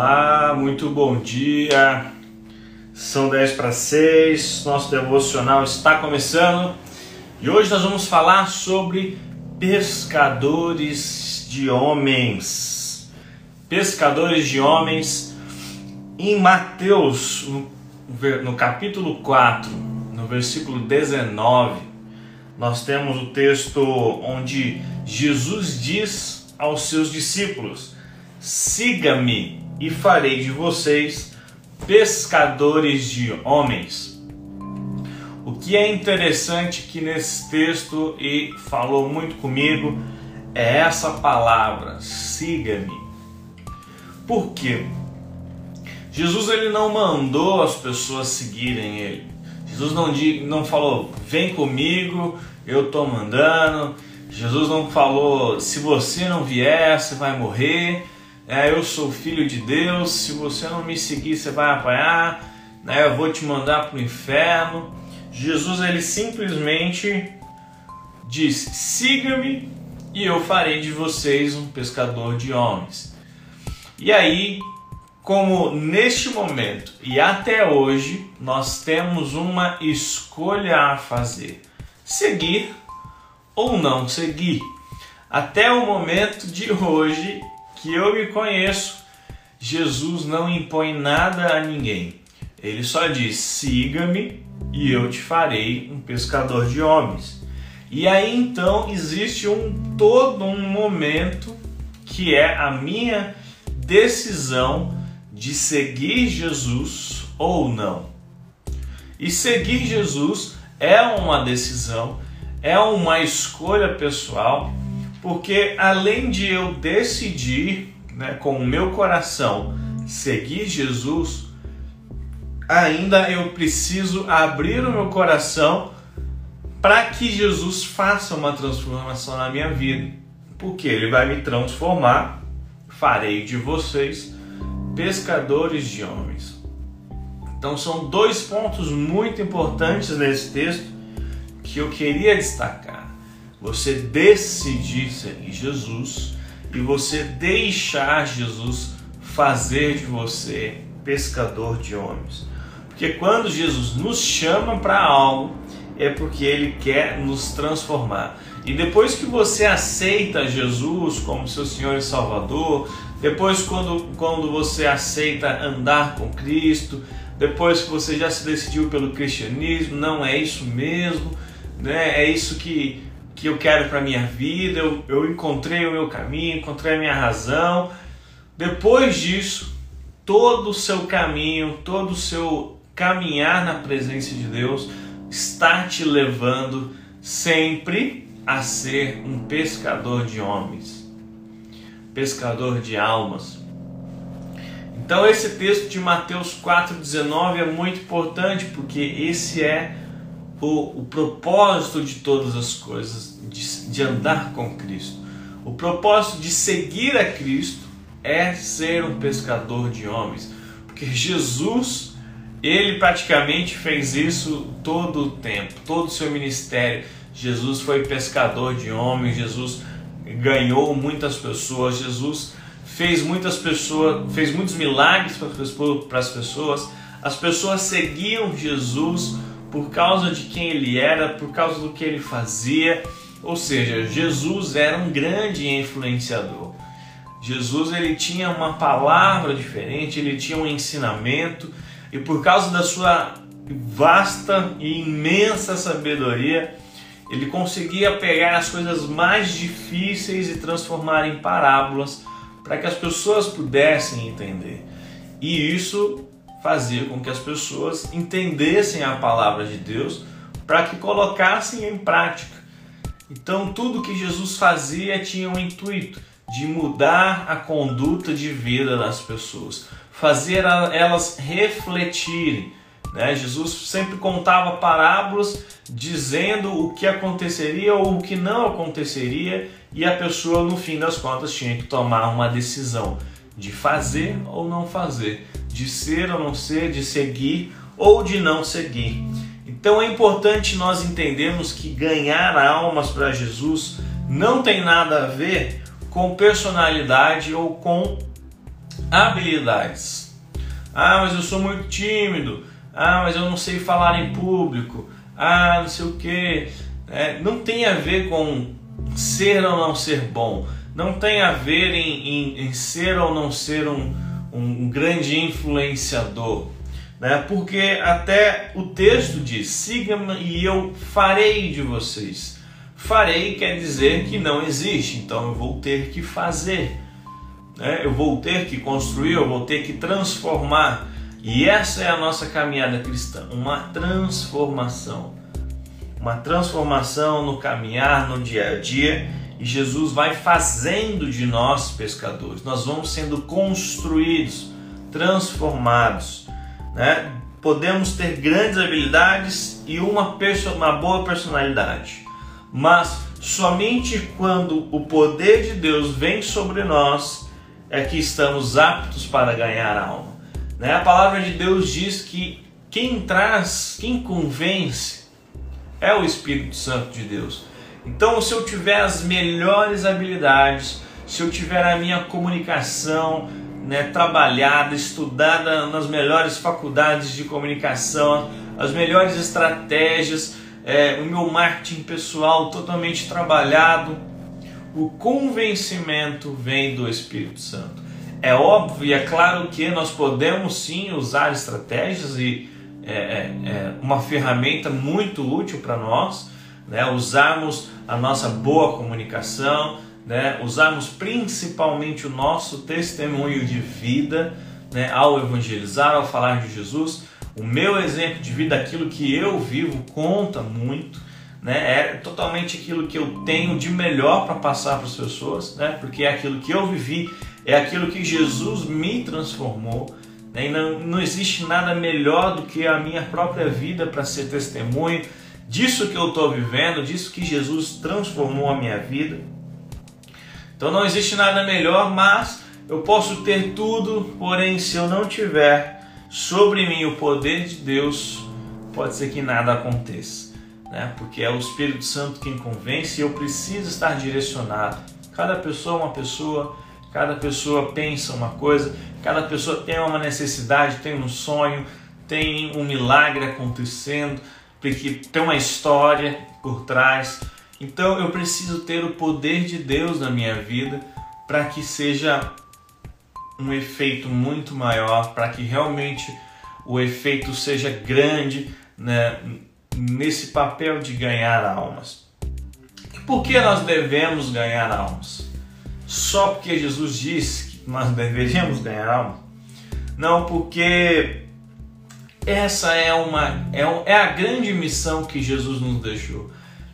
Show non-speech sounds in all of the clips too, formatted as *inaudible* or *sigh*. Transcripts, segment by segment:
Olá, muito bom dia. São 10 para 6, nosso devocional está começando e hoje nós vamos falar sobre pescadores de homens. Pescadores de homens em Mateus, no, capítulo 4, no versículo 19, nós temos o texto onde Jesus diz aos seus discípulos: Siga-me e farei de vocês pescadores de homens. O que é interessante que nesse texto e falou muito comigo é essa palavra, siga-me. Por quê? Jesus ele não mandou as pessoas seguirem ele. Jesus não, não falou, vem comigo, eu estou mandando. Jesus não falou, se você não vier, você vai morrer é, eu sou filho de Deus, se você não me seguir, você vai apanhar, né, eu vou te mandar para o inferno. Jesus ele simplesmente diz: siga-me e eu farei de vocês um pescador de homens. E aí, como neste momento e até hoje nós temos uma escolha a fazer: seguir ou não seguir. Até o momento de hoje que eu me conheço, Jesus não impõe nada a ninguém. Ele só diz: siga-me e eu te farei um pescador de homens. E aí então existe um todo um momento que é a minha decisão de seguir Jesus ou não. E seguir Jesus é uma decisão, é uma escolha pessoal porque além de eu decidir né, com o meu coração seguir Jesus, ainda eu preciso abrir o meu coração para que Jesus faça uma transformação na minha vida. Porque Ele vai me transformar, farei de vocês pescadores de homens. Então são dois pontos muito importantes nesse texto que eu queria destacar você decidir seguir Jesus e você deixar Jesus fazer de você pescador de homens. Porque quando Jesus nos chama para algo, é porque ele quer nos transformar. E depois que você aceita Jesus como seu Senhor e Salvador, depois quando, quando você aceita andar com Cristo, depois que você já se decidiu pelo cristianismo, não é isso mesmo, né? É isso que que eu quero para minha vida, eu, eu encontrei o meu caminho, encontrei a minha razão. Depois disso, todo o seu caminho, todo o seu caminhar na presença de Deus está te levando sempre a ser um pescador de homens, pescador de almas. Então esse texto de Mateus 4,19 é muito importante porque esse é o, o propósito de todas as coisas, de, de andar com Cristo. O propósito de seguir a Cristo é ser um pescador de homens, porque Jesus, ele praticamente fez isso todo o tempo, todo o seu ministério. Jesus foi pescador de homens, Jesus ganhou muitas pessoas, Jesus fez muitas pessoas, fez muitos milagres para as pessoas. As pessoas seguiam Jesus por causa de quem ele era, por causa do que ele fazia. Ou seja, Jesus era um grande influenciador. Jesus ele tinha uma palavra diferente, ele tinha um ensinamento e por causa da sua vasta e imensa sabedoria, ele conseguia pegar as coisas mais difíceis e transformar em parábolas para que as pessoas pudessem entender. E isso fazia com que as pessoas entendessem a palavra de Deus para que colocassem em prática. Então, tudo que Jesus fazia tinha um intuito de mudar a conduta de vida das pessoas, fazer elas refletirem. Né? Jesus sempre contava parábolas dizendo o que aconteceria ou o que não aconteceria, e a pessoa, no fim das contas, tinha que tomar uma decisão de fazer ou não fazer de ser ou não ser, de seguir ou de não seguir. Então é importante nós entendermos que ganhar almas para Jesus não tem nada a ver com personalidade ou com habilidades. Ah, mas eu sou muito tímido. Ah, mas eu não sei falar em público. Ah, não sei o que. É, não tem a ver com ser ou não ser bom. Não tem a ver em, em, em ser ou não ser um, um grande influenciador. Né? Porque até o texto diz: siga-me e eu farei de vocês. Farei quer dizer que não existe, então eu vou ter que fazer né? eu vou ter que construir, eu vou ter que transformar. E essa é a nossa caminhada cristã, uma transformação. Uma transformação no caminhar, no dia a dia, e Jesus vai fazendo de nós pescadores. Nós vamos sendo construídos, transformados. Né? Podemos ter grandes habilidades e uma, uma boa personalidade, mas somente quando o poder de Deus vem sobre nós é que estamos aptos para ganhar a alma. Né? A palavra de Deus diz que quem traz, quem convence é o Espírito Santo de Deus. Então, se eu tiver as melhores habilidades, se eu tiver a minha comunicação né, trabalhada, estudada nas melhores faculdades de comunicação, as melhores estratégias, é, o meu marketing pessoal totalmente trabalhado, o convencimento vem do Espírito Santo. É óbvio e é claro que nós podemos sim usar estratégias e é, é, é uma ferramenta muito útil para nós, né? usarmos a nossa boa comunicação, né? usarmos principalmente o nosso testemunho de vida né? ao evangelizar, ao falar de Jesus. O meu exemplo de vida, aquilo que eu vivo, conta muito né? É totalmente aquilo que eu tenho de melhor para passar para as pessoas, né? Porque é aquilo que eu vivi, é aquilo que Jesus me transformou. Né? E não, não existe nada melhor do que a minha própria vida para ser testemunho disso que eu estou vivendo, disso que Jesus transformou a minha vida. Então não existe nada melhor, mas eu posso ter tudo, porém se eu não tiver sobre mim o poder de Deus, pode ser que nada aconteça né? porque é o Espírito Santo quem convence e eu preciso estar direcionado. Cada pessoa é uma pessoa, cada pessoa pensa uma coisa, cada pessoa tem uma necessidade, tem um sonho, tem um milagre acontecendo, porque tem uma história por trás. Então eu preciso ter o poder de Deus na minha vida para que seja um efeito muito maior, para que realmente o efeito seja grande né, nesse papel de ganhar almas. E por que nós devemos ganhar almas? Só porque Jesus disse que nós *laughs* deveríamos ganhar almas? Não, porque essa é uma é, é a grande missão que Jesus nos deixou.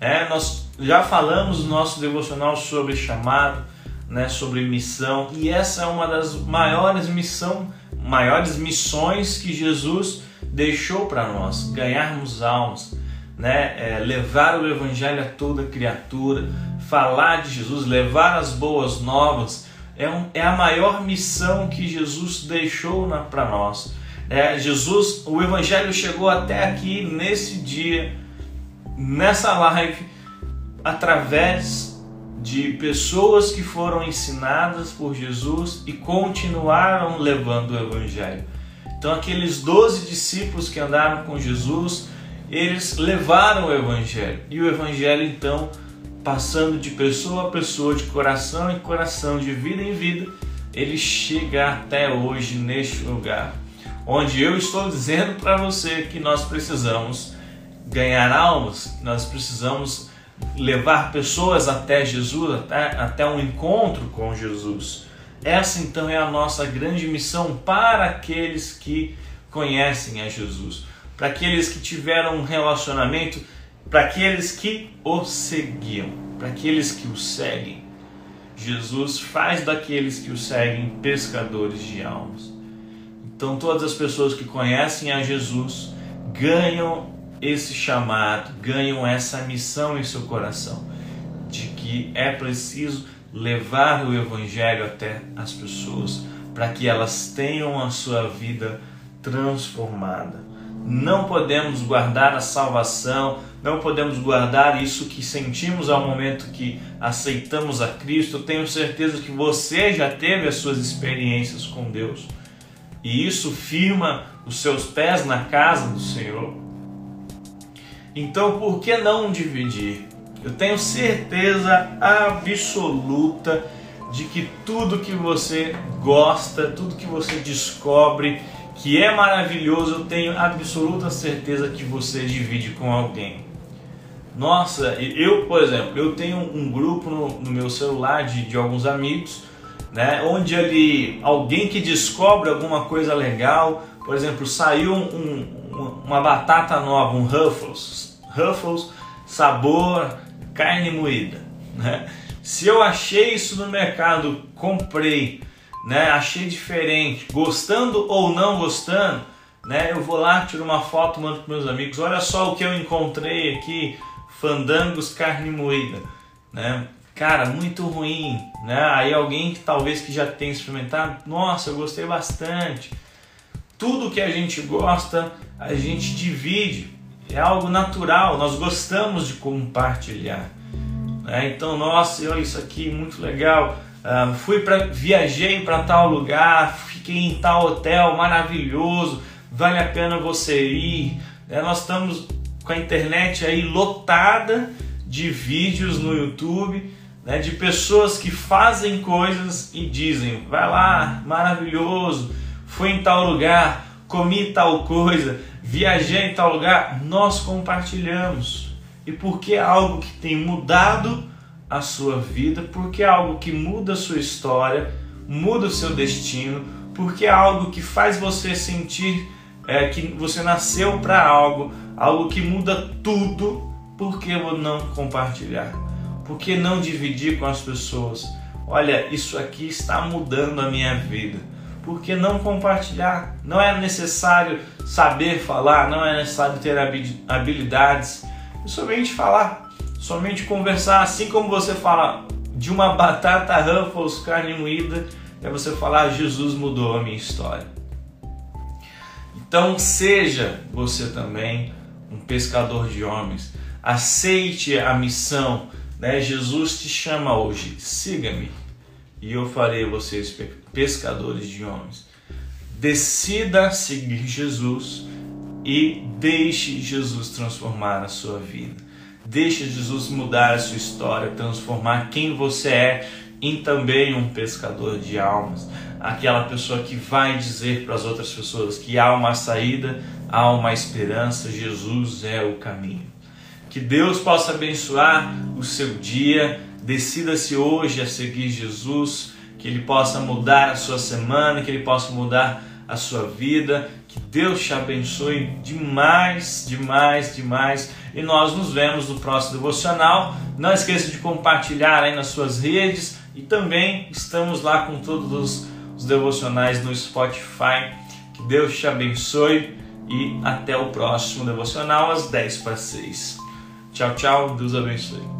É, nós já falamos no nosso devocional sobre chamado, né, sobre missão, e essa é uma das maiores missão, maiores missões que Jesus deixou para nós, ganharmos almas, né? É, levar o evangelho a toda criatura, falar de Jesus, levar as boas novas, é, um, é a maior missão que Jesus deixou para nós. É, Jesus, o evangelho chegou até aqui nesse dia, nessa live, através de pessoas que foram ensinadas por Jesus e continuaram levando o evangelho. Então, aqueles doze discípulos que andaram com Jesus, eles levaram o Evangelho. E o Evangelho, então, passando de pessoa a pessoa, de coração em coração, de vida em vida, ele chega até hoje neste lugar. Onde eu estou dizendo para você que nós precisamos ganhar almas, nós precisamos levar pessoas até Jesus, até, até um encontro com Jesus. Essa então é a nossa grande missão para aqueles que conhecem a Jesus, para aqueles que tiveram um relacionamento, para aqueles que o seguiam, para aqueles que o seguem. Jesus faz daqueles que o seguem pescadores de almas. Então, todas as pessoas que conhecem a Jesus ganham esse chamado, ganham essa missão em seu coração de que é preciso levar o Evangelho até as pessoas, para que elas tenham a sua vida transformada. Não podemos guardar a salvação não podemos guardar isso que sentimos ao momento que aceitamos a Cristo. Eu tenho certeza que você já teve as suas experiências com Deus e isso firma os seus pés na casa do Senhor. Então, por que não dividir? Eu tenho certeza absoluta de que tudo que você gosta, tudo que você descobre que é maravilhoso, eu tenho absoluta certeza que você divide com alguém. Nossa, eu, por exemplo, eu tenho um grupo no, no meu celular de, de alguns amigos, né, onde ali alguém que descobre alguma coisa legal, por exemplo, saiu um, um, uma batata nova, um Ruffles, Ruffles sabor carne moída, né? Se eu achei isso no mercado, comprei, né? Achei diferente, gostando ou não gostando, né? Eu vou lá, tiro uma foto, mando para meus amigos. Olha só o que eu encontrei aqui, fandangos carne moída, né? Cara, muito ruim, né? Aí alguém que talvez que já tenha experimentado, nossa, eu gostei bastante. Tudo que a gente gosta, a gente divide. É algo natural, nós gostamos de compartilhar. Né? Então, nossa, olha isso aqui, muito legal. Uh, fui para viajei para tal lugar, fiquei em tal hotel maravilhoso, vale a pena você ir. Né? Nós estamos com a internet aí lotada de vídeos no YouTube, né? de pessoas que fazem coisas e dizem, vai lá, maravilhoso, fui em tal lugar, comi tal coisa, viajei em tal lugar, nós compartilhamos e porque é algo que tem mudado a sua vida, porque é algo que muda a sua história, muda o seu destino, porque é algo que faz você sentir é, que você nasceu para algo, algo que muda tudo, por que não compartilhar? Por que não dividir com as pessoas? Olha, isso aqui está mudando a minha vida. Por que não compartilhar? Não é necessário saber falar, não é necessário ter habilidades somente falar, somente conversar, assim como você fala de uma batata Ruffles carne moída, é você falar Jesus mudou a minha história. Então seja você também um pescador de homens. Aceite a missão, né? Jesus te chama hoje. Siga-me e eu farei vocês pescadores de homens. Decida seguir Jesus e deixe Jesus transformar a sua vida. Deixe Jesus mudar a sua história, transformar quem você é em também um pescador de almas. Aquela pessoa que vai dizer para as outras pessoas que há uma saída, há uma esperança, Jesus é o caminho. Que Deus possa abençoar o seu dia, decida-se hoje a seguir Jesus, que Ele possa mudar a sua semana, que Ele possa mudar a sua vida. Que Deus te abençoe demais, demais, demais. E nós nos vemos no próximo devocional. Não esqueça de compartilhar aí nas suas redes e também estamos lá com todos os, devocionais no Spotify. Que Deus te abençoe e até o próximo devocional às 10 para 6. Tchau, tchau. Deus abençoe.